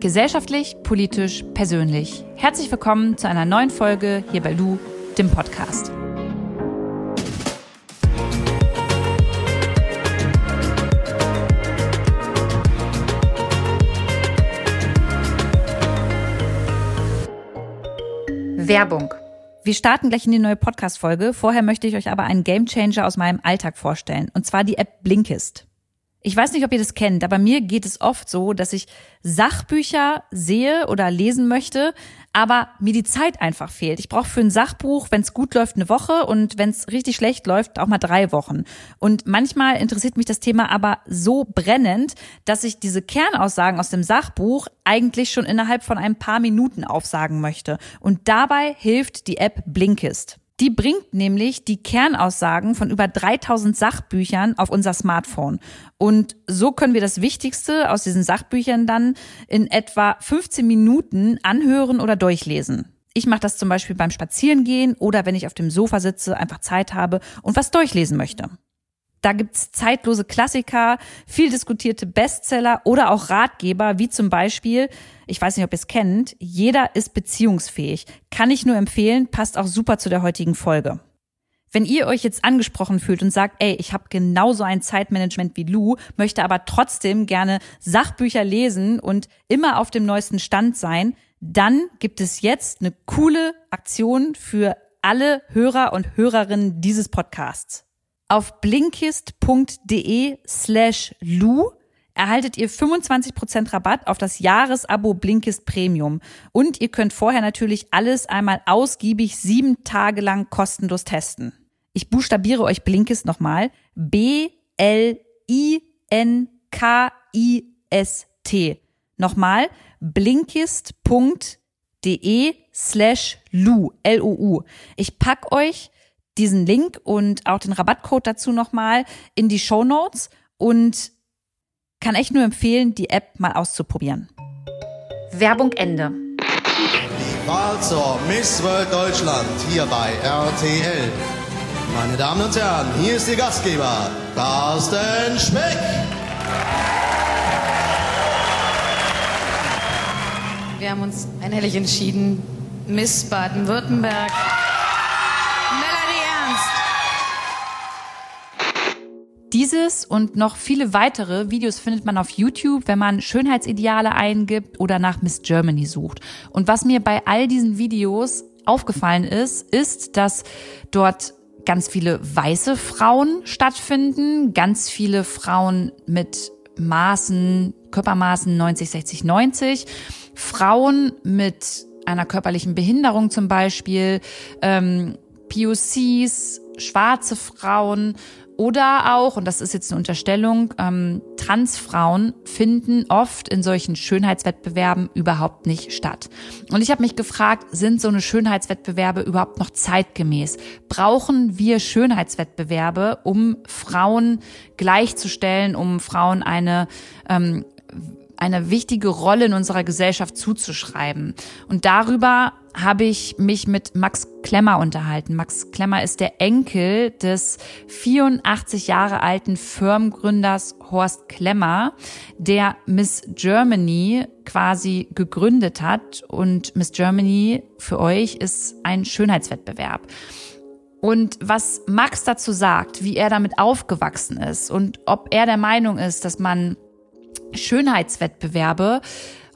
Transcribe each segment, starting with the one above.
Gesellschaftlich, politisch, persönlich. Herzlich willkommen zu einer neuen Folge hier bei Lu, dem Podcast. Werbung. Wir starten gleich in die neue Podcast-Folge. Vorher möchte ich euch aber einen Gamechanger aus meinem Alltag vorstellen. Und zwar die App Blinkist. Ich weiß nicht, ob ihr das kennt, aber mir geht es oft so, dass ich Sachbücher sehe oder lesen möchte, aber mir die Zeit einfach fehlt. Ich brauche für ein Sachbuch, wenn es gut läuft, eine Woche und wenn es richtig schlecht läuft, auch mal drei Wochen. Und manchmal interessiert mich das Thema aber so brennend, dass ich diese Kernaussagen aus dem Sachbuch eigentlich schon innerhalb von ein paar Minuten aufsagen möchte. Und dabei hilft die App Blinkist. Die bringt nämlich die Kernaussagen von über 3000 Sachbüchern auf unser Smartphone. Und so können wir das Wichtigste aus diesen Sachbüchern dann in etwa 15 Minuten anhören oder durchlesen. Ich mache das zum Beispiel beim Spazierengehen oder wenn ich auf dem Sofa sitze, einfach Zeit habe und was durchlesen möchte. Da gibt's zeitlose Klassiker, viel diskutierte Bestseller oder auch Ratgeber, wie zum Beispiel, ich weiß nicht, ob ihr es kennt, jeder ist beziehungsfähig. Kann ich nur empfehlen, passt auch super zu der heutigen Folge. Wenn ihr euch jetzt angesprochen fühlt und sagt, ey, ich habe genauso ein Zeitmanagement wie Lou, möchte aber trotzdem gerne Sachbücher lesen und immer auf dem neuesten Stand sein, dann gibt es jetzt eine coole Aktion für alle Hörer und Hörerinnen dieses Podcasts. Auf blinkist.de slash Lu erhaltet ihr 25% Rabatt auf das Jahresabo Blinkist Premium. Und ihr könnt vorher natürlich alles einmal ausgiebig sieben Tage lang kostenlos testen. Ich buchstabiere euch Blinkist nochmal. B-L-I-N-K-I-S-T. Nochmal blinkist.de slash Lu, L-O-U. Ich pack euch diesen Link und auch den Rabattcode dazu nochmal in die Show Notes und kann echt nur empfehlen, die App mal auszuprobieren. Werbung Ende. Die Wahl zur Miss World Deutschland hier bei RTL. Meine Damen und Herren, hier ist Ihr Gastgeber, Carsten Schmeck. Wir haben uns einhellig entschieden, Miss Baden-Württemberg. Dieses und noch viele weitere Videos findet man auf YouTube, wenn man Schönheitsideale eingibt oder nach Miss Germany sucht. Und was mir bei all diesen Videos aufgefallen ist, ist, dass dort ganz viele weiße Frauen stattfinden, ganz viele Frauen mit Maßen, Körpermaßen 90, 60, 90, Frauen mit einer körperlichen Behinderung zum Beispiel, ähm, POCs, schwarze Frauen oder auch, und das ist jetzt eine Unterstellung, ähm, Transfrauen finden oft in solchen Schönheitswettbewerben überhaupt nicht statt. Und ich habe mich gefragt, sind so eine Schönheitswettbewerbe überhaupt noch zeitgemäß? Brauchen wir Schönheitswettbewerbe, um Frauen gleichzustellen, um Frauen eine ähm, eine wichtige Rolle in unserer Gesellschaft zuzuschreiben. Und darüber habe ich mich mit Max Klemmer unterhalten. Max Klemmer ist der Enkel des 84 Jahre alten Firmengründers Horst Klemmer, der Miss Germany quasi gegründet hat. Und Miss Germany für euch ist ein Schönheitswettbewerb. Und was Max dazu sagt, wie er damit aufgewachsen ist und ob er der Meinung ist, dass man Schönheitswettbewerbe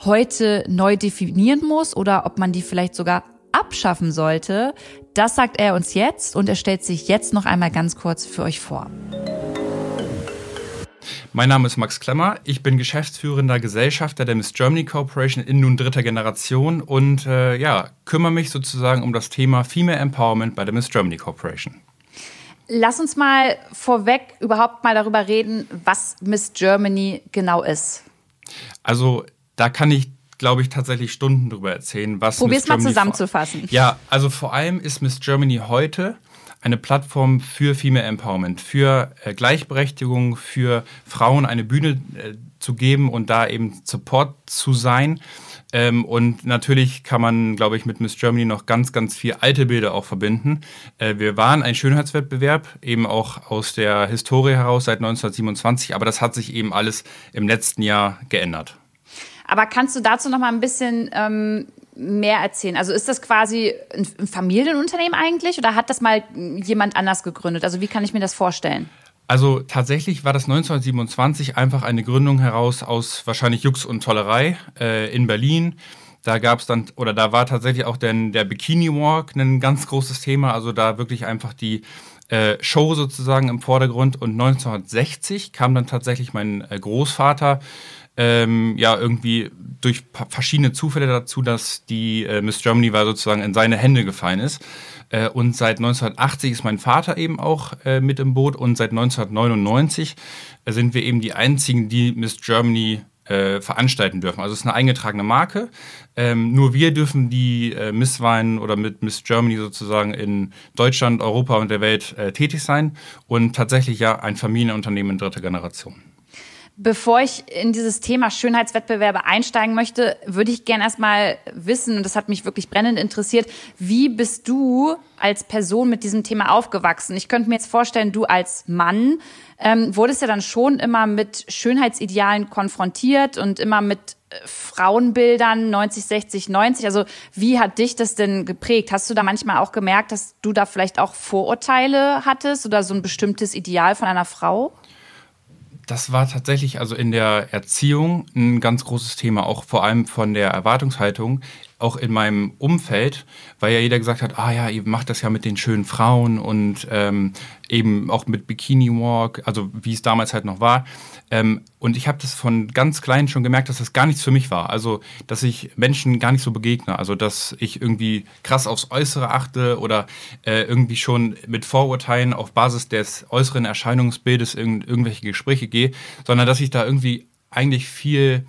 heute neu definieren muss oder ob man die vielleicht sogar abschaffen sollte, das sagt er uns jetzt und er stellt sich jetzt noch einmal ganz kurz für euch vor. Mein Name ist Max Klemmer. Ich bin geschäftsführender Gesellschafter der Miss Germany Corporation in nun dritter Generation und äh, ja, kümmere mich sozusagen um das Thema Female Empowerment bei der Miss Germany Corporation. Lass uns mal vorweg überhaupt mal darüber reden, was Miss Germany genau ist. Also da kann ich, glaube ich, tatsächlich Stunden drüber erzählen, was. Probier's mal zusammenzufassen. Ja, also vor allem ist Miss Germany heute eine Plattform für Female Empowerment, für äh, Gleichberechtigung, für Frauen eine Bühne äh, zu geben und da eben Support zu sein. Ähm, und natürlich kann man, glaube ich, mit Miss Germany noch ganz, ganz viel alte Bilder auch verbinden. Äh, wir waren ein Schönheitswettbewerb, eben auch aus der Historie heraus seit 1927, aber das hat sich eben alles im letzten Jahr geändert. Aber kannst du dazu noch mal ein bisschen ähm, mehr erzählen? Also ist das quasi ein Familienunternehmen eigentlich oder hat das mal jemand anders gegründet? Also wie kann ich mir das vorstellen? Also tatsächlich war das 1927 einfach eine Gründung heraus aus wahrscheinlich Jux und Tollerei äh, in Berlin. Da gab es dann, oder da war tatsächlich auch der, der Bikini Walk ein ganz großes Thema. Also da wirklich einfach die äh, Show sozusagen im Vordergrund. Und 1960 kam dann tatsächlich mein äh, Großvater ähm, ja irgendwie durch verschiedene Zufälle dazu, dass die äh, Miss Germany war sozusagen in seine Hände gefallen ist. Äh, und seit 1980 ist mein Vater eben auch äh, mit im Boot und seit 1999 äh, sind wir eben die einzigen, die Miss Germany äh, veranstalten dürfen. Also es ist eine eingetragene Marke. Ähm, nur wir dürfen die äh, Misswahlen oder mit Miss Germany sozusagen in Deutschland, Europa und der Welt äh, tätig sein und tatsächlich ja ein Familienunternehmen in dritter Generation. Bevor ich in dieses Thema Schönheitswettbewerbe einsteigen möchte, würde ich gerne erstmal wissen, und das hat mich wirklich brennend interessiert, wie bist du als Person mit diesem Thema aufgewachsen? Ich könnte mir jetzt vorstellen, du als Mann ähm, wurdest ja dann schon immer mit Schönheitsidealen konfrontiert und immer mit äh, Frauenbildern 90, 60, 90. Also wie hat dich das denn geprägt? Hast du da manchmal auch gemerkt, dass du da vielleicht auch Vorurteile hattest oder so ein bestimmtes Ideal von einer Frau? Das war tatsächlich also in der Erziehung ein ganz großes Thema, auch vor allem von der Erwartungshaltung, auch in meinem Umfeld, weil ja jeder gesagt hat, ah ja, ihr macht das ja mit den schönen Frauen und ähm, eben auch mit Bikini Walk, also wie es damals halt noch war. Ähm, und ich habe das von ganz klein schon gemerkt, dass das gar nichts für mich war. Also, dass ich Menschen gar nicht so begegne. Also, dass ich irgendwie krass aufs Äußere achte oder äh, irgendwie schon mit Vorurteilen auf Basis des äußeren Erscheinungsbildes in irgendwelche Gespräche gehe, sondern dass ich da irgendwie eigentlich viel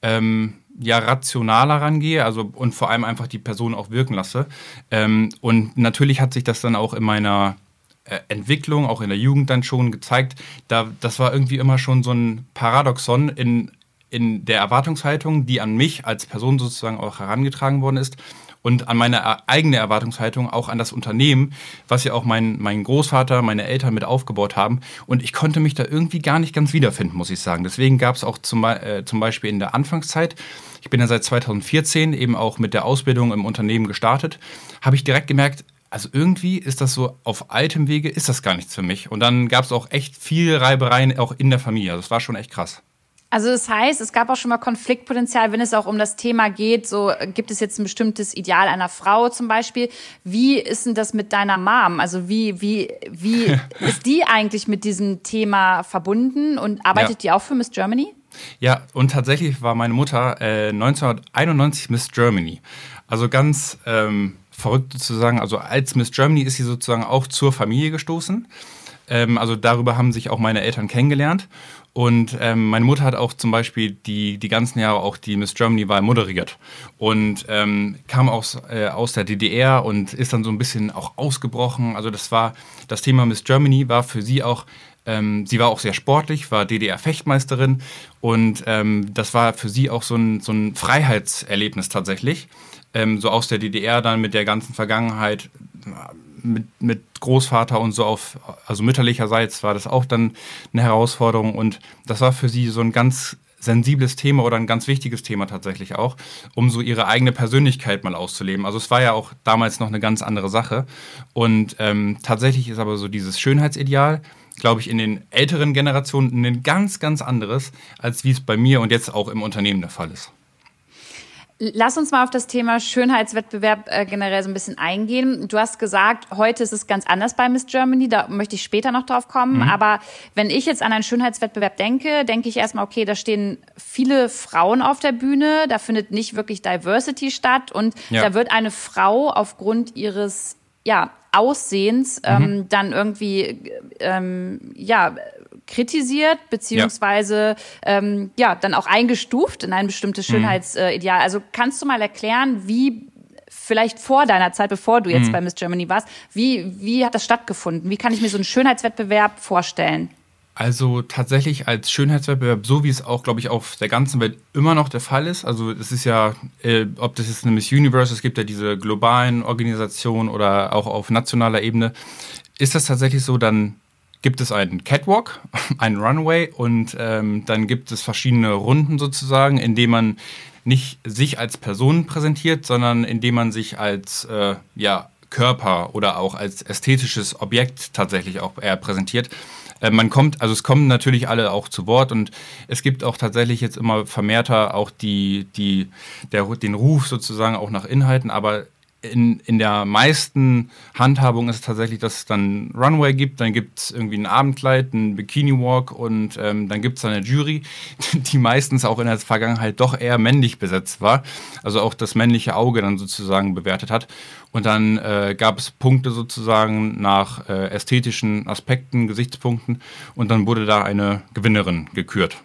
ähm, ja rationaler rangehe, also und vor allem einfach die Person auch wirken lasse. Ähm, und natürlich hat sich das dann auch in meiner äh, Entwicklung, auch in der Jugend dann schon gezeigt. Da, das war irgendwie immer schon so ein Paradoxon in, in der Erwartungshaltung, die an mich als Person sozusagen auch herangetragen worden ist und an meine eigene Erwartungshaltung, auch an das Unternehmen, was ja auch mein, mein Großvater, meine Eltern mit aufgebaut haben. Und ich konnte mich da irgendwie gar nicht ganz wiederfinden, muss ich sagen. Deswegen gab es auch zum, äh, zum Beispiel in der Anfangszeit, ich bin ja seit 2014 eben auch mit der Ausbildung im Unternehmen gestartet, habe ich direkt gemerkt, also irgendwie ist das so auf altem Wege, ist das gar nichts für mich. Und dann gab es auch echt viel Reibereien auch in der Familie. Also das war schon echt krass. Also das heißt, es gab auch schon mal Konfliktpotenzial, wenn es auch um das Thema geht, so gibt es jetzt ein bestimmtes Ideal einer Frau zum Beispiel. Wie ist denn das mit deiner Mom? Also wie, wie, wie ist die eigentlich mit diesem Thema verbunden und arbeitet ja. die auch für Miss Germany? Ja, und tatsächlich war meine Mutter äh, 1991 Miss Germany. Also ganz ähm, verrückt sozusagen, also als Miss Germany ist sie sozusagen auch zur Familie gestoßen. Ähm, also darüber haben sich auch meine Eltern kennengelernt. Und ähm, meine Mutter hat auch zum Beispiel die, die ganzen Jahre auch die Miss Germany-Wahl moderiert. Und ähm, kam aus, äh, aus der DDR und ist dann so ein bisschen auch ausgebrochen. Also das war, das Thema Miss Germany war für sie auch ähm, sie war auch sehr sportlich, war DDR-Fechtmeisterin und ähm, das war für sie auch so ein, so ein Freiheitserlebnis tatsächlich. Ähm, so aus der DDR dann mit der ganzen Vergangenheit, mit, mit Großvater und so auf, also mütterlicherseits war das auch dann eine Herausforderung und das war für sie so ein ganz sensibles Thema oder ein ganz wichtiges Thema tatsächlich auch, um so ihre eigene Persönlichkeit mal auszuleben. Also es war ja auch damals noch eine ganz andere Sache. Und ähm, tatsächlich ist aber so dieses Schönheitsideal, glaube ich, in den älteren Generationen ein ganz, ganz anderes, als wie es bei mir und jetzt auch im Unternehmen der Fall ist. Lass uns mal auf das Thema Schönheitswettbewerb äh, generell so ein bisschen eingehen. Du hast gesagt, heute ist es ganz anders bei Miss Germany, da möchte ich später noch drauf kommen. Mhm. Aber wenn ich jetzt an einen Schönheitswettbewerb denke, denke ich erstmal, okay, da stehen viele Frauen auf der Bühne, da findet nicht wirklich Diversity statt und ja. da wird eine Frau aufgrund ihres ja, Aussehens mhm. ähm, dann irgendwie ähm, ja kritisiert, beziehungsweise ja. Ähm, ja, dann auch eingestuft in ein bestimmtes mhm. Schönheitsideal. Mhm. Also kannst du mal erklären, wie vielleicht vor deiner Zeit, bevor du jetzt mhm. bei Miss Germany warst, wie, wie hat das stattgefunden? Wie kann ich mir so einen Schönheitswettbewerb vorstellen? Also tatsächlich als Schönheitswettbewerb, so wie es auch, glaube ich, auf der ganzen Welt immer noch der Fall ist. Also es ist ja, äh, ob das jetzt eine Miss Universe, es gibt ja diese globalen Organisationen oder auch auf nationaler Ebene, ist das tatsächlich so, dann gibt es einen Catwalk, einen Runway und ähm, dann gibt es verschiedene Runden sozusagen, in denen man nicht sich als Person präsentiert, sondern indem man sich als äh, ja, Körper oder auch als ästhetisches Objekt tatsächlich auch eher präsentiert. Äh, man kommt, also es kommen natürlich alle auch zu Wort und es gibt auch tatsächlich jetzt immer vermehrter auch die, die, der, den Ruf sozusagen auch nach Inhalten, aber in, in der meisten Handhabung ist es tatsächlich, dass es dann Runway gibt, dann gibt es irgendwie ein Abendkleid, ein Bikini-Walk und ähm, dann gibt es eine Jury, die meistens auch in der Vergangenheit doch eher männlich besetzt war, also auch das männliche Auge dann sozusagen bewertet hat. Und dann äh, gab es Punkte sozusagen nach äh, ästhetischen Aspekten, Gesichtspunkten und dann wurde da eine Gewinnerin gekürt.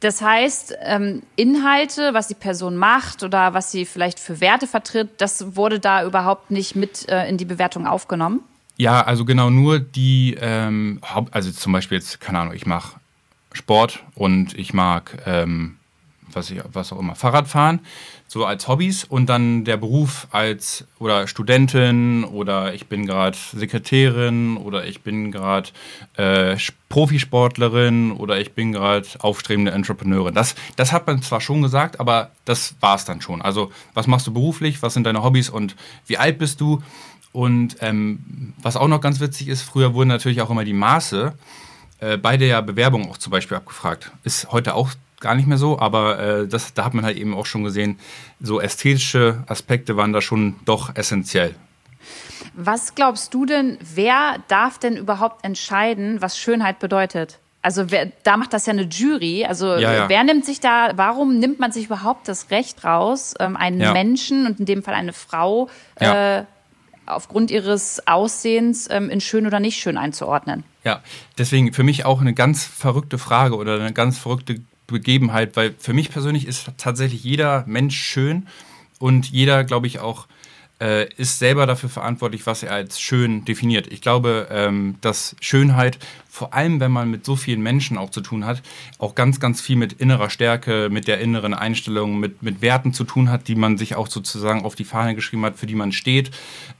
Das heißt, ähm, Inhalte, was die Person macht oder was sie vielleicht für Werte vertritt, das wurde da überhaupt nicht mit äh, in die Bewertung aufgenommen? Ja, also genau nur die, ähm, also zum Beispiel jetzt, keine Ahnung, ich mache Sport und ich mag, ähm, was, ich, was auch immer, Fahrradfahren so als Hobbys und dann der Beruf als oder Studentin oder ich bin gerade Sekretärin oder ich bin gerade äh, Profisportlerin oder ich bin gerade aufstrebende Entrepreneurin. Das, das hat man zwar schon gesagt, aber das war es dann schon. Also was machst du beruflich, was sind deine Hobbys und wie alt bist du? Und ähm, was auch noch ganz witzig ist, früher wurden natürlich auch immer die Maße äh, bei der Bewerbung auch zum Beispiel abgefragt. Ist heute auch gar nicht mehr so, aber äh, das, da hat man halt eben auch schon gesehen, so ästhetische Aspekte waren da schon doch essentiell. Was glaubst du denn, wer darf denn überhaupt entscheiden, was Schönheit bedeutet? Also wer, da macht das ja eine Jury. Also ja, ja. wer nimmt sich da, warum nimmt man sich überhaupt das Recht raus, ähm, einen ja. Menschen und in dem Fall eine Frau äh, aufgrund ihres Aussehens ähm, in schön oder nicht schön einzuordnen? Ja, deswegen für mich auch eine ganz verrückte Frage oder eine ganz verrückte Begebenheit, weil für mich persönlich ist tatsächlich jeder Mensch schön und jeder, glaube ich, auch äh, ist selber dafür verantwortlich, was er als schön definiert. Ich glaube, ähm, dass Schönheit, vor allem wenn man mit so vielen Menschen auch zu tun hat, auch ganz, ganz viel mit innerer Stärke, mit der inneren Einstellung, mit, mit Werten zu tun hat, die man sich auch sozusagen auf die Fahne geschrieben hat, für die man steht,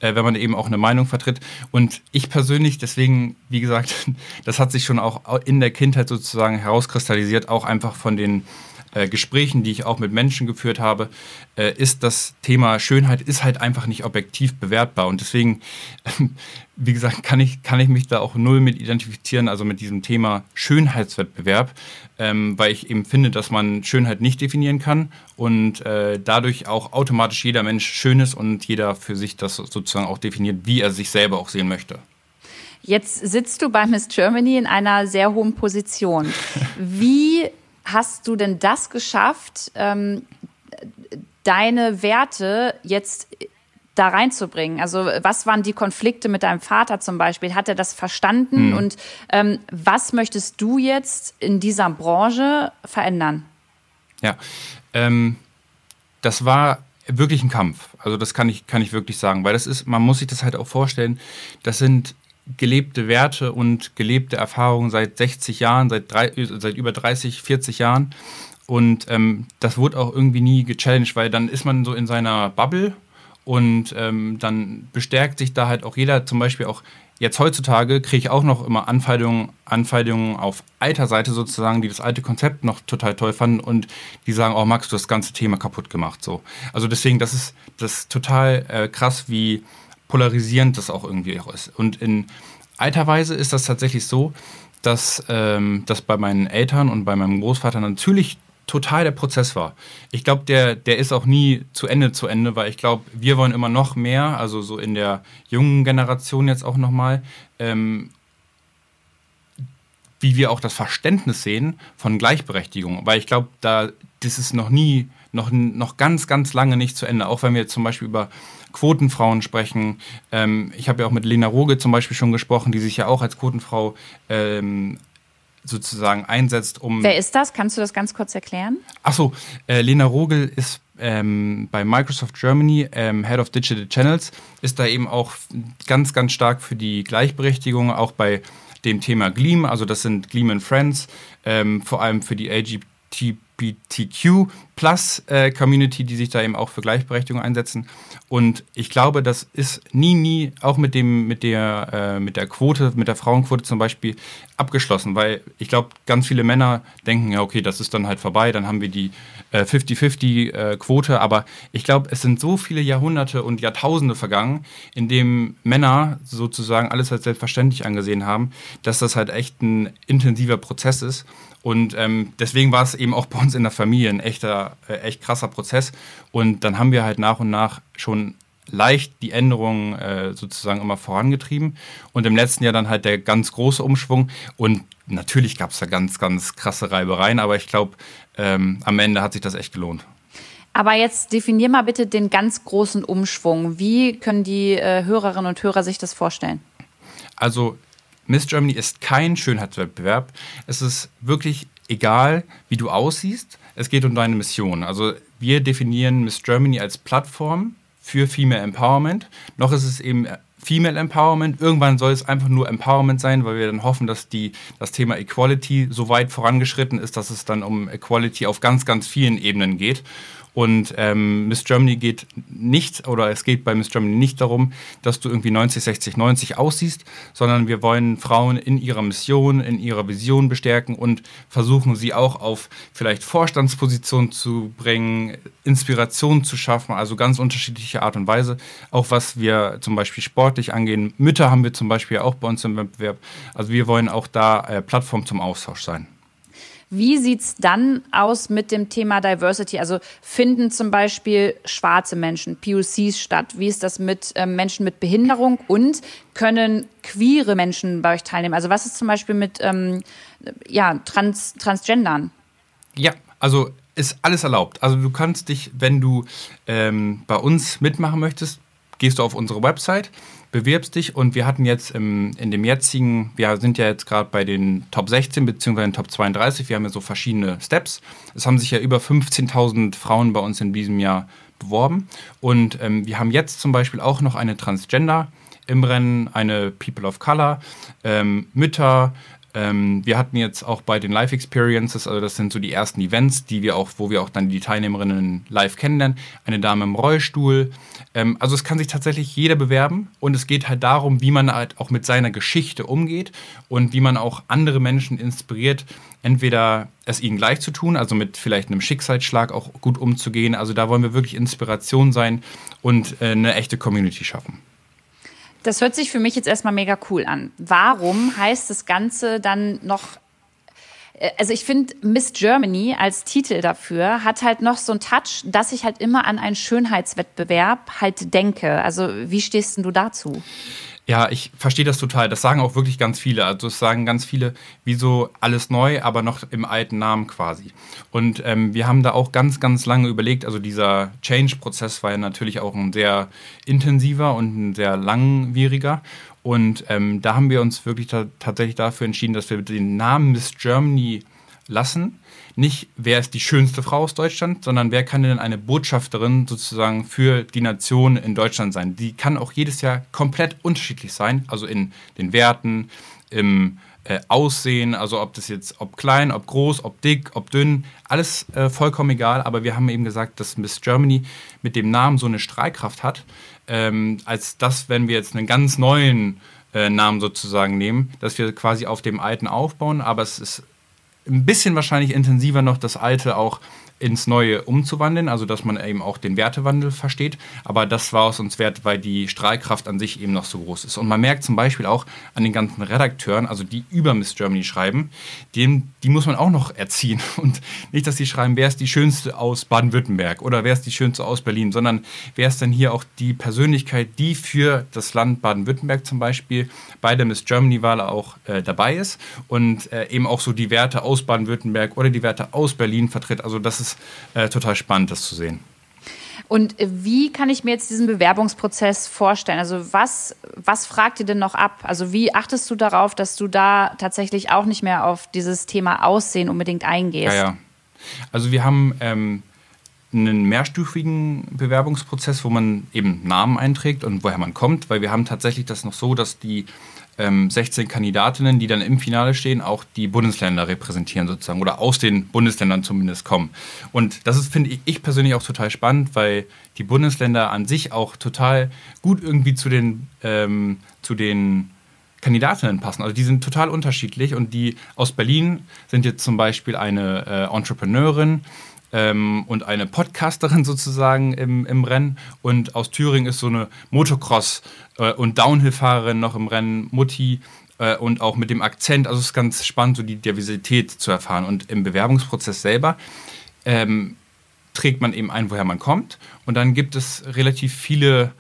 äh, wenn man eben auch eine Meinung vertritt. Und ich persönlich, deswegen, wie gesagt, das hat sich schon auch in der Kindheit sozusagen herauskristallisiert, auch einfach von den äh, Gesprächen, die ich auch mit Menschen geführt habe, äh, ist das Thema Schönheit ist halt einfach nicht objektiv bewertbar. Und deswegen, äh, wie gesagt, kann ich, kann ich mich da auch null mit identifizieren, also mit diesem Thema Schönheitswettbewerb, ähm, weil ich eben finde, dass man Schönheit nicht definieren kann und äh, dadurch auch automatisch jeder Mensch schön ist und jeder für sich das sozusagen auch definiert, wie er sich selber auch sehen möchte. Jetzt sitzt du bei Miss Germany in einer sehr hohen Position. Wie hast du denn das geschafft, ähm, deine Werte jetzt da reinzubringen? Also was waren die Konflikte mit deinem Vater zum Beispiel? Hat er das verstanden? Hm. Und ähm, was möchtest du jetzt in dieser Branche verändern? Ja, ähm, das war wirklich ein Kampf. Also das kann ich, kann ich wirklich sagen, weil das ist, man muss sich das halt auch vorstellen, das sind gelebte Werte und gelebte Erfahrungen seit 60 Jahren, seit, drei, seit über 30, 40 Jahren. Und ähm, das wurde auch irgendwie nie gechallenged, weil dann ist man so in seiner Bubble und ähm, dann bestärkt sich da halt auch jeder, zum Beispiel auch jetzt heutzutage kriege ich auch noch immer Anfeindungen, Anfeindungen auf alter Seite sozusagen, die das alte Konzept noch total toll fanden und die sagen, oh Max, du hast das ganze Thema kaputt gemacht. So. Also deswegen, das ist das ist total äh, krass, wie polarisierend das auch irgendwie auch ist. Und in alter Weise ist das tatsächlich so, dass ähm, das bei meinen Eltern und bei meinem Großvater natürlich total der Prozess war. Ich glaube, der, der ist auch nie zu Ende zu Ende, weil ich glaube, wir wollen immer noch mehr, also so in der jungen Generation jetzt auch nochmal, ähm, wie wir auch das Verständnis sehen von Gleichberechtigung. Weil ich glaube, da das ist noch nie, noch, noch ganz, ganz lange nicht zu Ende. Auch wenn wir zum Beispiel über Quotenfrauen sprechen. Ähm, ich habe ja auch mit Lena Roge zum Beispiel schon gesprochen, die sich ja auch als Quotenfrau ähm, sozusagen einsetzt, um. Wer ist das? Kannst du das ganz kurz erklären? Achso, äh, Lena Rogel ist ähm, bei Microsoft Germany ähm, Head of Digital Channels, ist da eben auch ganz, ganz stark für die Gleichberechtigung, auch bei dem Thema Gleam, also das sind Gleam and Friends, ähm, vor allem für die LGBT LGBTQ Plus äh, Community, die sich da eben auch für Gleichberechtigung einsetzen. Und ich glaube, das ist nie, nie, auch mit dem, mit der, äh, mit der Quote, mit der Frauenquote zum Beispiel, abgeschlossen, weil ich glaube, ganz viele Männer denken, ja, okay, das ist dann halt vorbei, dann haben wir die 50-50-Quote, äh, aber ich glaube, es sind so viele Jahrhunderte und Jahrtausende vergangen, in dem Männer sozusagen alles als selbstverständlich angesehen haben, dass das halt echt ein intensiver Prozess ist. Und ähm, deswegen war es eben auch bei uns in der Familie ein echter, äh, echt krasser Prozess. Und dann haben wir halt nach und nach schon leicht die Änderungen äh, sozusagen immer vorangetrieben. Und im letzten Jahr dann halt der ganz große Umschwung. Und natürlich gab es da ganz, ganz krasse Reibereien, aber ich glaube, ähm, am Ende hat sich das echt gelohnt. Aber jetzt definier mal bitte den ganz großen Umschwung. Wie können die äh, Hörerinnen und Hörer sich das vorstellen? Also Miss Germany ist kein Schönheitswettbewerb. Es ist wirklich egal, wie du aussiehst. Es geht um deine Mission. Also wir definieren Miss Germany als Plattform für Female Empowerment. Noch ist es eben Female Empowerment. Irgendwann soll es einfach nur Empowerment sein, weil wir dann hoffen, dass die, das Thema Equality so weit vorangeschritten ist, dass es dann um Equality auf ganz, ganz vielen Ebenen geht. Und ähm, Miss Germany geht nicht, oder es geht bei Miss Germany nicht darum, dass du irgendwie 90, 60, 90 aussiehst, sondern wir wollen Frauen in ihrer Mission, in ihrer Vision bestärken und versuchen sie auch auf vielleicht Vorstandspositionen zu bringen, Inspiration zu schaffen, also ganz unterschiedliche Art und Weise. Auch was wir zum Beispiel sportlich angehen. Mütter haben wir zum Beispiel auch bei uns im Wettbewerb. Also wir wollen auch da äh, Plattform zum Austausch sein. Wie sieht es dann aus mit dem Thema Diversity? Also finden zum Beispiel schwarze Menschen, POCs statt? Wie ist das mit äh, Menschen mit Behinderung und können queere Menschen bei euch teilnehmen? Also was ist zum Beispiel mit ähm, ja, Trans Transgendern? Ja, also ist alles erlaubt. Also du kannst dich, wenn du ähm, bei uns mitmachen möchtest, gehst du auf unsere Website bewirbst dich und wir hatten jetzt im, in dem jetzigen, wir sind ja jetzt gerade bei den Top 16 bzw. Top 32, wir haben ja so verschiedene Steps. Es haben sich ja über 15.000 Frauen bei uns in diesem Jahr beworben und ähm, wir haben jetzt zum Beispiel auch noch eine Transgender im Rennen, eine People of Color, ähm, Mütter, ähm, wir hatten jetzt auch bei den Live Experiences, also das sind so die ersten Events, die wir auch, wo wir auch dann die Teilnehmerinnen live kennenlernen, eine Dame im Rollstuhl. Ähm, also es kann sich tatsächlich jeder bewerben und es geht halt darum, wie man halt auch mit seiner Geschichte umgeht und wie man auch andere Menschen inspiriert, entweder es ihnen gleich zu tun, also mit vielleicht einem Schicksalsschlag auch gut umzugehen. Also da wollen wir wirklich Inspiration sein und äh, eine echte Community schaffen. Das hört sich für mich jetzt erstmal mega cool an. Warum heißt das Ganze dann noch äh, also ich finde, Miss Germany als Titel dafür hat halt noch so einen Touch, dass ich halt immer an einen Schönheitswettbewerb halt denke. Also wie stehst denn du dazu? Ja, ich verstehe das total. Das sagen auch wirklich ganz viele. Also es sagen ganz viele, wieso alles neu, aber noch im alten Namen quasi. Und ähm, wir haben da auch ganz, ganz lange überlegt. Also dieser Change-Prozess war ja natürlich auch ein sehr intensiver und ein sehr langwieriger. Und ähm, da haben wir uns wirklich tatsächlich dafür entschieden, dass wir den Namen Miss Germany lassen nicht, wer ist die schönste Frau aus Deutschland, sondern wer kann denn eine Botschafterin sozusagen für die Nation in Deutschland sein. Die kann auch jedes Jahr komplett unterschiedlich sein, also in den Werten, im äh, Aussehen, also ob das jetzt, ob klein, ob groß, ob dick, ob dünn, alles äh, vollkommen egal. Aber wir haben eben gesagt, dass Miss Germany mit dem Namen so eine Strahlkraft hat, ähm, als dass, wenn wir jetzt einen ganz neuen äh, Namen sozusagen nehmen, dass wir quasi auf dem alten aufbauen, aber es ist ein bisschen wahrscheinlich intensiver noch das Alte auch ins Neue umzuwandeln, also dass man eben auch den Wertewandel versteht. Aber das war es uns wert, weil die Strahlkraft an sich eben noch so groß ist. Und man merkt zum Beispiel auch an den ganzen Redakteuren, also die über Miss Germany schreiben, dem, die muss man auch noch erziehen. Und nicht, dass sie schreiben, wer ist die Schönste aus Baden-Württemberg oder wer ist die Schönste aus Berlin, sondern wer ist denn hier auch die Persönlichkeit, die für das Land Baden-Württemberg zum Beispiel bei der Miss Germany-Wahl auch äh, dabei ist und äh, eben auch so die Werte aus Baden-Württemberg oder die Werte aus Berlin vertritt. Also das ist ist äh, total spannend, das zu sehen. Und wie kann ich mir jetzt diesen Bewerbungsprozess vorstellen? Also was, was fragt ihr denn noch ab? Also wie achtest du darauf, dass du da tatsächlich auch nicht mehr auf dieses Thema Aussehen unbedingt eingehst? Ja, ja. Also wir haben ähm, einen mehrstufigen Bewerbungsprozess, wo man eben Namen einträgt und woher man kommt, weil wir haben tatsächlich das noch so, dass die ähm, 16 Kandidatinnen, die dann im Finale stehen, auch die Bundesländer repräsentieren sozusagen oder aus den Bundesländern zumindest kommen. Und das ist, finde ich persönlich auch total spannend, weil die Bundesländer an sich auch total gut irgendwie zu den, ähm, zu den Kandidatinnen passen. Also die sind total unterschiedlich und die aus Berlin sind jetzt zum Beispiel eine äh, Entrepreneurin ähm, und eine Podcasterin sozusagen im, im Rennen und aus Thüringen ist so eine Motocross- äh, und Downhill-Fahrerin noch im Rennen, Mutti äh, und auch mit dem Akzent. Also es ist ganz spannend, so die Diversität zu erfahren und im Bewerbungsprozess selber. Ähm, trägt man eben ein, woher man kommt. Und dann gibt es relativ viele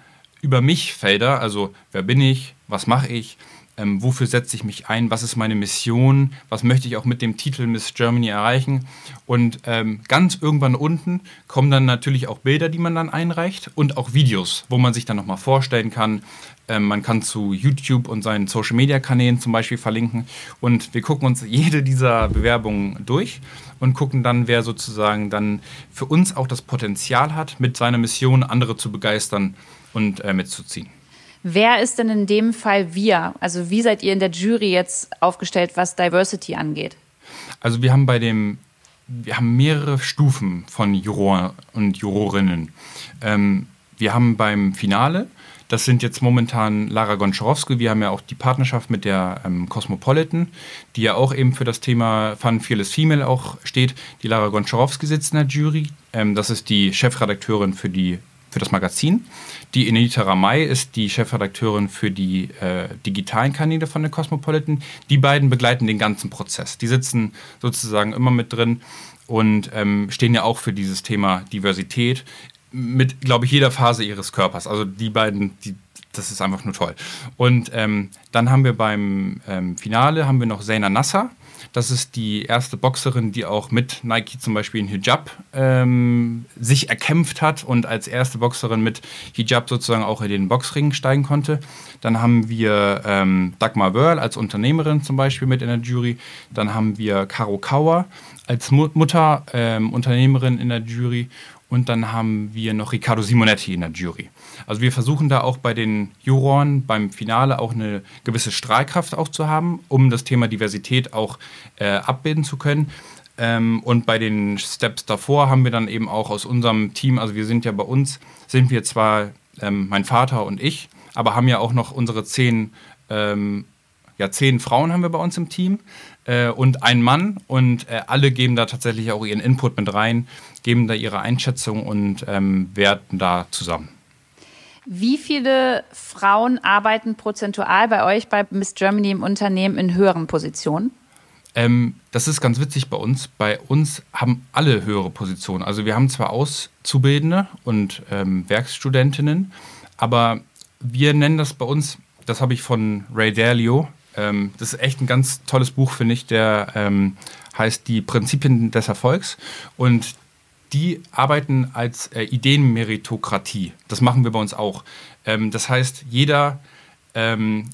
über mich Felder, also wer bin ich, was mache ich, ähm, wofür setze ich mich ein, was ist meine Mission, was möchte ich auch mit dem Titel Miss Germany erreichen. Und ähm, ganz irgendwann unten kommen dann natürlich auch Bilder, die man dann einreicht und auch Videos, wo man sich dann nochmal vorstellen kann. Ähm, man kann zu YouTube und seinen Social-Media-Kanälen zum Beispiel verlinken. Und wir gucken uns jede dieser Bewerbungen durch und gucken dann, wer sozusagen dann für uns auch das Potenzial hat, mit seiner Mission andere zu begeistern und äh, mitzuziehen. Wer ist denn in dem Fall wir? Also wie seid ihr in der Jury jetzt aufgestellt, was Diversity angeht? Also wir haben bei dem, wir haben mehrere Stufen von Juroren und Jurorinnen. Ähm, wir haben beim Finale, das sind jetzt momentan Lara Gonczarowski, wir haben ja auch die Partnerschaft mit der ähm, Cosmopolitan, die ja auch eben für das Thema Fun Fearless Female auch steht. Die Lara Gonczarowski sitzt in der Jury, ähm, das ist die Chefredakteurin für die für das Magazin. Die Enita Ramay ist die Chefredakteurin für die äh, digitalen Kanäle von der Cosmopolitan. Die beiden begleiten den ganzen Prozess. Die sitzen sozusagen immer mit drin und ähm, stehen ja auch für dieses Thema Diversität mit, glaube ich, jeder Phase ihres Körpers. Also die beiden, die, das ist einfach nur toll. Und ähm, dann haben wir beim ähm, Finale haben wir noch Zaina Nasser das ist die erste Boxerin, die auch mit Nike zum Beispiel in Hijab ähm, sich erkämpft hat und als erste Boxerin mit Hijab sozusagen auch in den Boxring steigen konnte. Dann haben wir ähm, Dagmar Wörl als Unternehmerin zum Beispiel mit in der Jury. Dann haben wir Caro Kauer als Mutter ähm, Unternehmerin in der Jury. Und dann haben wir noch Riccardo Simonetti in der Jury. Also wir versuchen da auch bei den Juroren beim Finale auch eine gewisse Strahlkraft auch zu haben, um das Thema Diversität auch äh, abbilden zu können. Ähm, und bei den Steps davor haben wir dann eben auch aus unserem Team, also wir sind ja bei uns, sind wir zwar ähm, mein Vater und ich, aber haben ja auch noch unsere zehn, ähm, ja, zehn Frauen haben wir bei uns im Team äh, und einen Mann und äh, alle geben da tatsächlich auch ihren Input mit rein, geben da ihre Einschätzung und ähm, werten da zusammen. Wie viele Frauen arbeiten prozentual bei euch bei Miss Germany im Unternehmen in höheren Positionen? Ähm, das ist ganz witzig bei uns. Bei uns haben alle höhere Positionen. Also wir haben zwar Auszubildende und ähm, Werkstudentinnen, aber wir nennen das bei uns, das habe ich von Ray Dalio, ähm, das ist echt ein ganz tolles Buch, finde ich, der ähm, heißt Die Prinzipien des Erfolgs. Und die arbeiten als äh, Ideenmeritokratie. Das machen wir bei uns auch. Ähm, das heißt, jeder, ähm,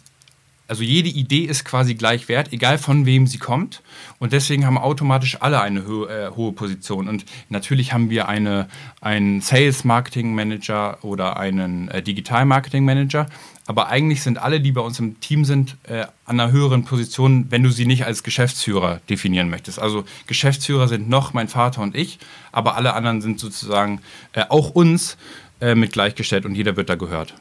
also jede Idee ist quasi gleich wert, egal von wem sie kommt. Und deswegen haben automatisch alle eine ho äh, hohe Position. Und natürlich haben wir eine, einen Sales Marketing Manager oder einen äh, Digital Marketing Manager. Aber eigentlich sind alle, die bei uns im Team sind, äh, an einer höheren Position, wenn du sie nicht als Geschäftsführer definieren möchtest. Also Geschäftsführer sind noch mein Vater und ich, aber alle anderen sind sozusagen äh, auch uns äh, mit gleichgestellt und jeder wird da gehört.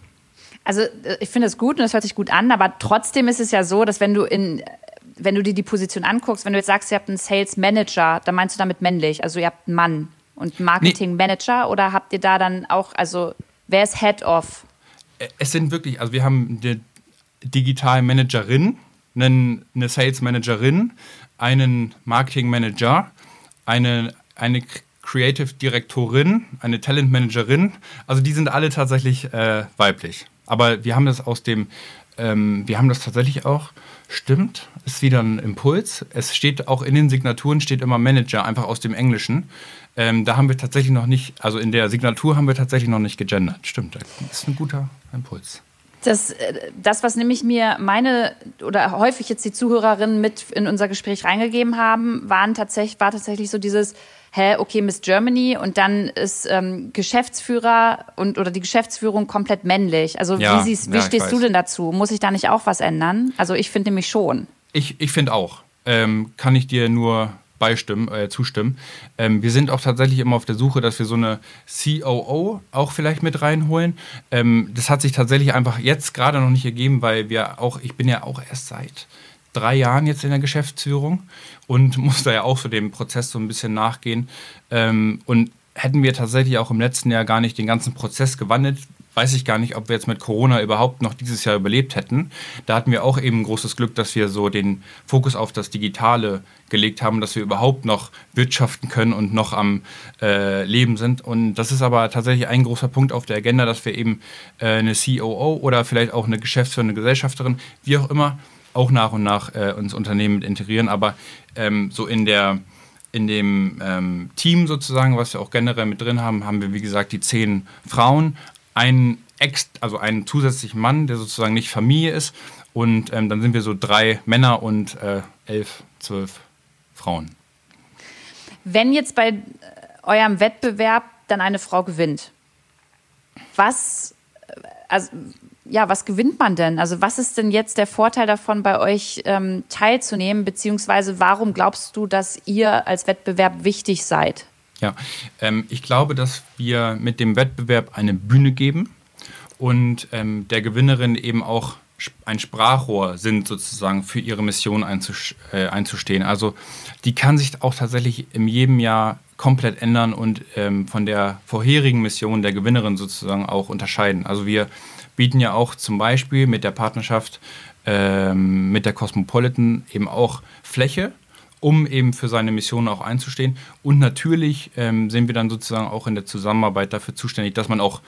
Also äh, ich finde es gut und das hört sich gut an, aber trotzdem ist es ja so, dass wenn du in wenn du dir die Position anguckst, wenn du jetzt sagst, ihr habt einen Sales Manager, dann meinst du damit männlich, also ihr habt einen Mann und Marketing Manager nee. oder habt ihr da dann auch, also wer ist Head of? Es sind wirklich, also wir haben eine Digital Managerin, einen, eine Sales Managerin, einen Marketing Manager, eine, eine Creative Direktorin, eine Talent Managerin. Also die sind alle tatsächlich äh, weiblich. Aber wir haben das aus dem, ähm, wir haben das tatsächlich auch, stimmt, ist wieder ein Impuls. Es steht auch in den Signaturen steht immer Manager, einfach aus dem Englischen. Ähm, da haben wir tatsächlich noch nicht, also in der Signatur haben wir tatsächlich noch nicht gegendert. Stimmt, das ist ein guter Impuls. Das, äh, das, was nämlich mir meine oder häufig jetzt die Zuhörerinnen mit in unser Gespräch reingegeben haben, waren tatsächlich, war tatsächlich so dieses, hä, okay, Miss Germany und dann ist ähm, Geschäftsführer und oder die Geschäftsführung komplett männlich. Also ja, wie, wie ja, stehst du denn dazu? Muss ich da nicht auch was ändern? Also ich finde nämlich schon. Ich, ich finde auch. Ähm, kann ich dir nur beistimmen, äh, zustimmen. Ähm, wir sind auch tatsächlich immer auf der Suche, dass wir so eine COO auch vielleicht mit reinholen. Ähm, das hat sich tatsächlich einfach jetzt gerade noch nicht ergeben, weil wir auch, ich bin ja auch erst seit drei Jahren jetzt in der Geschäftsführung und muss da ja auch so dem Prozess so ein bisschen nachgehen. Ähm, und hätten wir tatsächlich auch im letzten Jahr gar nicht den ganzen Prozess gewandelt, weiß ich gar nicht, ob wir jetzt mit Corona überhaupt noch dieses Jahr überlebt hätten. Da hatten wir auch eben großes Glück, dass wir so den Fokus auf das Digitale gelegt haben, dass wir überhaupt noch wirtschaften können und noch am äh, Leben sind. Und das ist aber tatsächlich ein großer Punkt auf der Agenda, dass wir eben äh, eine COO oder vielleicht auch eine geschäftsführende Gesellschafterin, wie auch immer, auch nach und nach äh, ins Unternehmen integrieren. Aber ähm, so in der in dem ähm, Team sozusagen, was wir auch generell mit drin haben, haben wir wie gesagt die zehn Frauen, einen Ex, also einen zusätzlichen Mann, der sozusagen nicht Familie ist. Und ähm, dann sind wir so drei Männer und äh, elf, zwölf Frauen. Wenn jetzt bei äh, eurem Wettbewerb dann eine Frau gewinnt, was, äh, also, ja, was gewinnt man denn? Also was ist denn jetzt der Vorteil davon, bei euch ähm, teilzunehmen? Beziehungsweise warum glaubst du, dass ihr als Wettbewerb wichtig seid? Ja, ähm, ich glaube, dass wir mit dem Wettbewerb eine Bühne geben und ähm, der Gewinnerin eben auch ein Sprachrohr sind, sozusagen für ihre Mission äh, einzustehen. Also die kann sich auch tatsächlich in jedem Jahr komplett ändern und ähm, von der vorherigen Mission der Gewinnerin sozusagen auch unterscheiden. Also wir bieten ja auch zum Beispiel mit der Partnerschaft ähm, mit der Cosmopolitan eben auch Fläche um eben für seine Mission auch einzustehen. Und natürlich ähm, sind wir dann sozusagen auch in der Zusammenarbeit dafür zuständig, dass man auch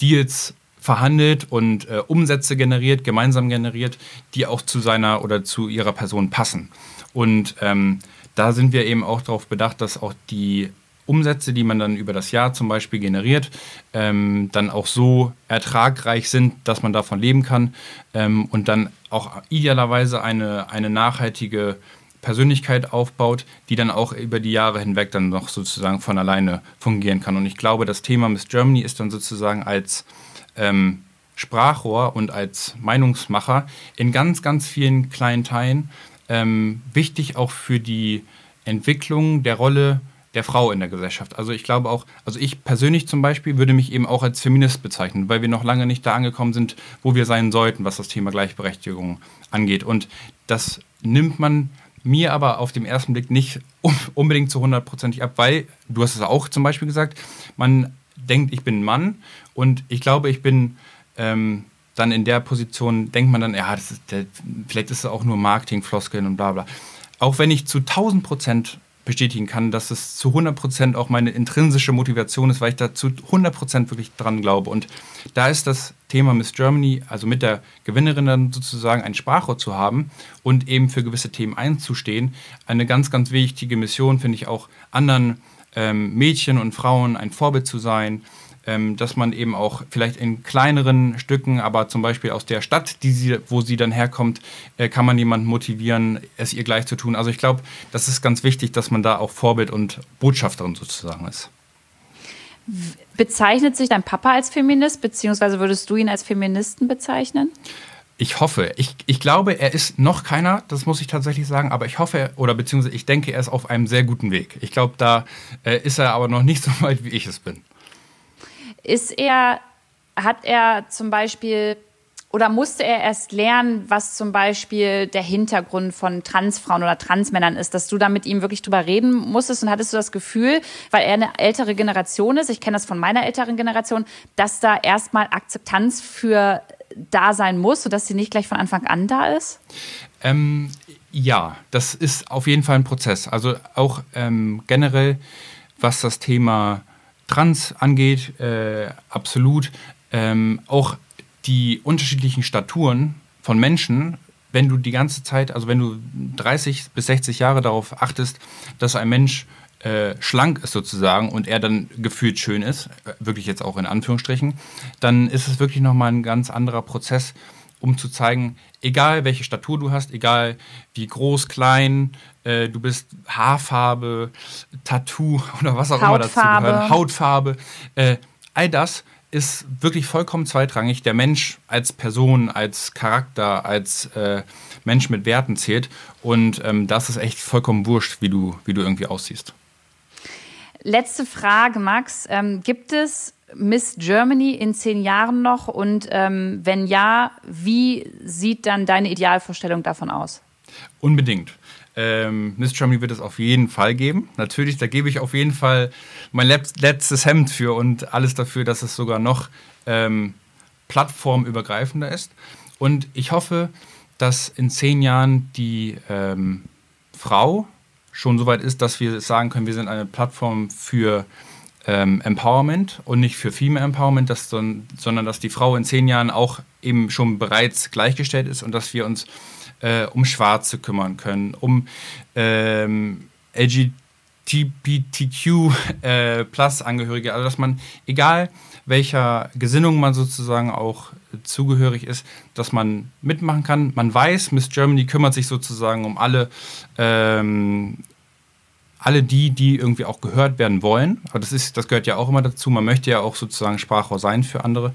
Deals verhandelt und äh, Umsätze generiert, gemeinsam generiert, die auch zu seiner oder zu ihrer Person passen. Und ähm, da sind wir eben auch darauf bedacht, dass auch die Umsätze, die man dann über das Jahr zum Beispiel generiert, ähm, dann auch so ertragreich sind, dass man davon leben kann ähm, und dann auch idealerweise eine, eine nachhaltige Persönlichkeit aufbaut, die dann auch über die Jahre hinweg dann noch sozusagen von alleine fungieren kann. Und ich glaube, das Thema Miss Germany ist dann sozusagen als ähm, Sprachrohr und als Meinungsmacher in ganz, ganz vielen kleinen Teilen ähm, wichtig auch für die Entwicklung der Rolle der Frau in der Gesellschaft. Also ich glaube auch, also ich persönlich zum Beispiel würde mich eben auch als Feminist bezeichnen, weil wir noch lange nicht da angekommen sind, wo wir sein sollten, was das Thema Gleichberechtigung angeht. Und das nimmt man mir aber auf den ersten Blick nicht unbedingt zu hundertprozentig ab, weil, du hast es auch zum Beispiel gesagt, man denkt, ich bin ein Mann und ich glaube, ich bin ähm, dann in der Position, denkt man dann, ja, ist der, vielleicht ist es auch nur Marketing, Floskeln und bla bla. Auch wenn ich zu 1000 Prozent bestätigen kann, dass es zu 100% auch meine intrinsische Motivation ist, weil ich da zu 100% wirklich dran glaube. Und da ist das Thema Miss Germany, also mit der Gewinnerin dann sozusagen ein Sprachrohr zu haben und eben für gewisse Themen einzustehen, eine ganz, ganz wichtige Mission, finde ich auch anderen ähm, Mädchen und Frauen ein Vorbild zu sein ähm, dass man eben auch vielleicht in kleineren Stücken, aber zum Beispiel aus der Stadt, die sie, wo sie dann herkommt, äh, kann man jemanden motivieren, es ihr gleich zu tun. Also ich glaube, das ist ganz wichtig, dass man da auch Vorbild und Botschafterin sozusagen ist. Bezeichnet sich dein Papa als Feminist, beziehungsweise würdest du ihn als Feministen bezeichnen? Ich hoffe. Ich, ich glaube, er ist noch keiner, das muss ich tatsächlich sagen, aber ich hoffe, oder beziehungsweise ich denke, er ist auf einem sehr guten Weg. Ich glaube, da äh, ist er aber noch nicht so weit, wie ich es bin. Ist er, hat er zum Beispiel oder musste er erst lernen, was zum Beispiel der Hintergrund von Transfrauen oder Transmännern ist, dass du da mit ihm wirklich drüber reden musstest und hattest du das Gefühl, weil er eine ältere Generation ist, ich kenne das von meiner älteren Generation, dass da erstmal Akzeptanz für da sein muss, sodass sie nicht gleich von Anfang an da ist? Ähm, ja, das ist auf jeden Fall ein Prozess. Also auch ähm, generell, was das Thema Trans angeht, äh, absolut. Ähm, auch die unterschiedlichen Staturen von Menschen, wenn du die ganze Zeit, also wenn du 30 bis 60 Jahre darauf achtest, dass ein Mensch äh, schlank ist sozusagen und er dann gefühlt schön ist, äh, wirklich jetzt auch in Anführungsstrichen, dann ist es wirklich nochmal ein ganz anderer Prozess, um zu zeigen, egal welche Statur du hast, egal wie groß, klein, äh, du bist Haarfarbe, Tattoo oder was auch Hautfarbe. immer dazu gehört, Hautfarbe, äh, all das ist wirklich vollkommen zweitrangig. Der Mensch als Person, als Charakter, als äh, Mensch mit Werten zählt. Und ähm, das ist echt vollkommen wurscht, wie du, wie du irgendwie aussiehst. Letzte Frage, Max. Ähm, gibt es Miss Germany in zehn Jahren noch? Und ähm, wenn ja, wie sieht dann deine Idealvorstellung davon aus? Unbedingt. Ähm, Miss Germany wird es auf jeden Fall geben. Natürlich, da gebe ich auf jeden Fall mein letztes Hemd für und alles dafür, dass es sogar noch ähm, plattformübergreifender ist. Und ich hoffe, dass in zehn Jahren die ähm, Frau schon so weit ist, dass wir sagen können, wir sind eine Plattform für ähm, Empowerment und nicht für Female Empowerment, dass, sondern dass die Frau in zehn Jahren auch eben schon bereits gleichgestellt ist und dass wir uns äh, um Schwarze kümmern können, um ähm, LGBTQ äh, also dass man, egal welcher Gesinnung man sozusagen auch zugehörig ist, dass man mitmachen kann. Man weiß, Miss Germany kümmert sich sozusagen um alle ähm, alle die, die irgendwie auch gehört werden wollen. Aber das, ist, das gehört ja auch immer dazu. Man möchte ja auch sozusagen Sprachrohr sein für andere.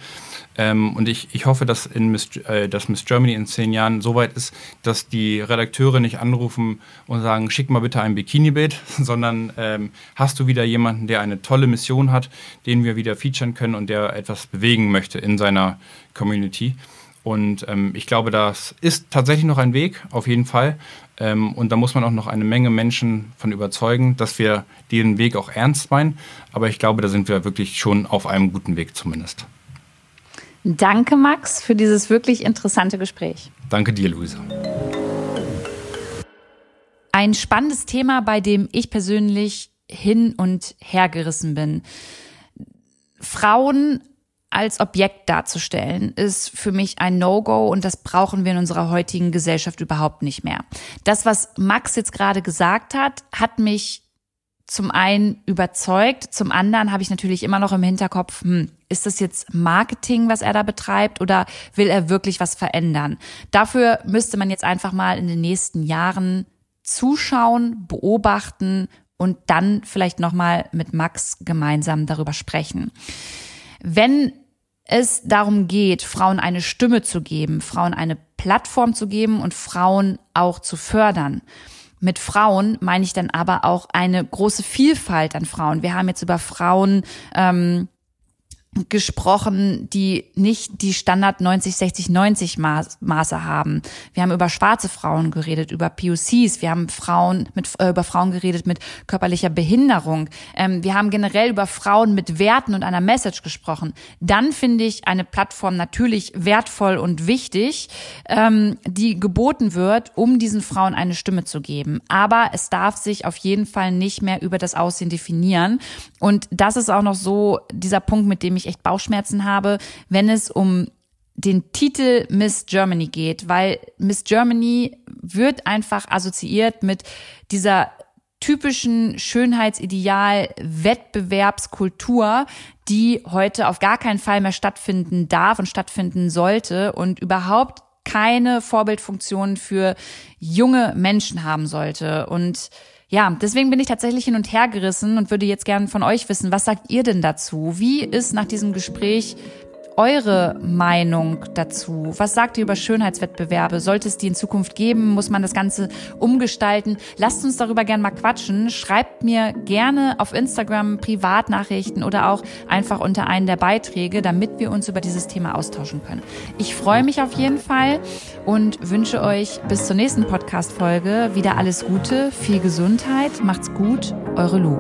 Ähm, und ich, ich hoffe, dass, in Miss, äh, dass Miss Germany in zehn Jahren so weit ist, dass die Redakteure nicht anrufen und sagen, schick mal bitte ein Bikini-Bild, sondern ähm, hast du wieder jemanden, der eine tolle Mission hat, den wir wieder featuren können und der etwas bewegen möchte in seiner Community. Und ähm, ich glaube, das ist tatsächlich noch ein Weg, auf jeden Fall. Ähm, und da muss man auch noch eine Menge Menschen von überzeugen, dass wir diesen Weg auch ernst meinen. Aber ich glaube, da sind wir wirklich schon auf einem guten Weg zumindest. Danke, Max, für dieses wirklich interessante Gespräch. Danke dir, Luisa. Ein spannendes Thema, bei dem ich persönlich hin und her gerissen bin. Frauen als Objekt darzustellen, ist für mich ein No-Go und das brauchen wir in unserer heutigen Gesellschaft überhaupt nicht mehr. Das, was Max jetzt gerade gesagt hat, hat mich zum einen überzeugt, zum anderen habe ich natürlich immer noch im Hinterkopf, hm, ist das jetzt Marketing, was er da betreibt oder will er wirklich was verändern? Dafür müsste man jetzt einfach mal in den nächsten Jahren zuschauen, beobachten und dann vielleicht noch mal mit Max gemeinsam darüber sprechen. Wenn es darum geht, Frauen eine Stimme zu geben, Frauen eine Plattform zu geben und Frauen auch zu fördern. Mit Frauen meine ich dann aber auch eine große Vielfalt an Frauen. Wir haben jetzt über Frauen ähm, gesprochen, die nicht die Standard 90, 60, 90 Maße haben. Wir haben über schwarze Frauen geredet, über POCs, wir haben Frauen mit, äh, über Frauen geredet mit körperlicher Behinderung. Ähm, wir haben generell über Frauen mit Werten und einer Message gesprochen. Dann finde ich eine Plattform natürlich wertvoll und wichtig, ähm, die geboten wird, um diesen Frauen eine Stimme zu geben. Aber es darf sich auf jeden Fall nicht mehr über das Aussehen definieren. Und das ist auch noch so dieser Punkt, mit dem ich echt Bauchschmerzen habe, wenn es um den Titel Miss Germany geht, weil Miss Germany wird einfach assoziiert mit dieser typischen Schönheitsideal Wettbewerbskultur, die heute auf gar keinen Fall mehr stattfinden darf und stattfinden sollte und überhaupt keine Vorbildfunktion für junge Menschen haben sollte. Und ja, deswegen bin ich tatsächlich hin und her gerissen und würde jetzt gerne von euch wissen, was sagt ihr denn dazu? Wie ist nach diesem Gespräch eure Meinung dazu? Was sagt ihr über Schönheitswettbewerbe? Sollte es die in Zukunft geben? Muss man das Ganze umgestalten? Lasst uns darüber gerne mal quatschen. Schreibt mir gerne auf Instagram Privatnachrichten oder auch einfach unter einen der Beiträge, damit wir uns über dieses Thema austauschen können. Ich freue mich auf jeden Fall und wünsche euch bis zur nächsten Podcast-Folge wieder alles Gute, viel Gesundheit, macht's gut, eure Lu.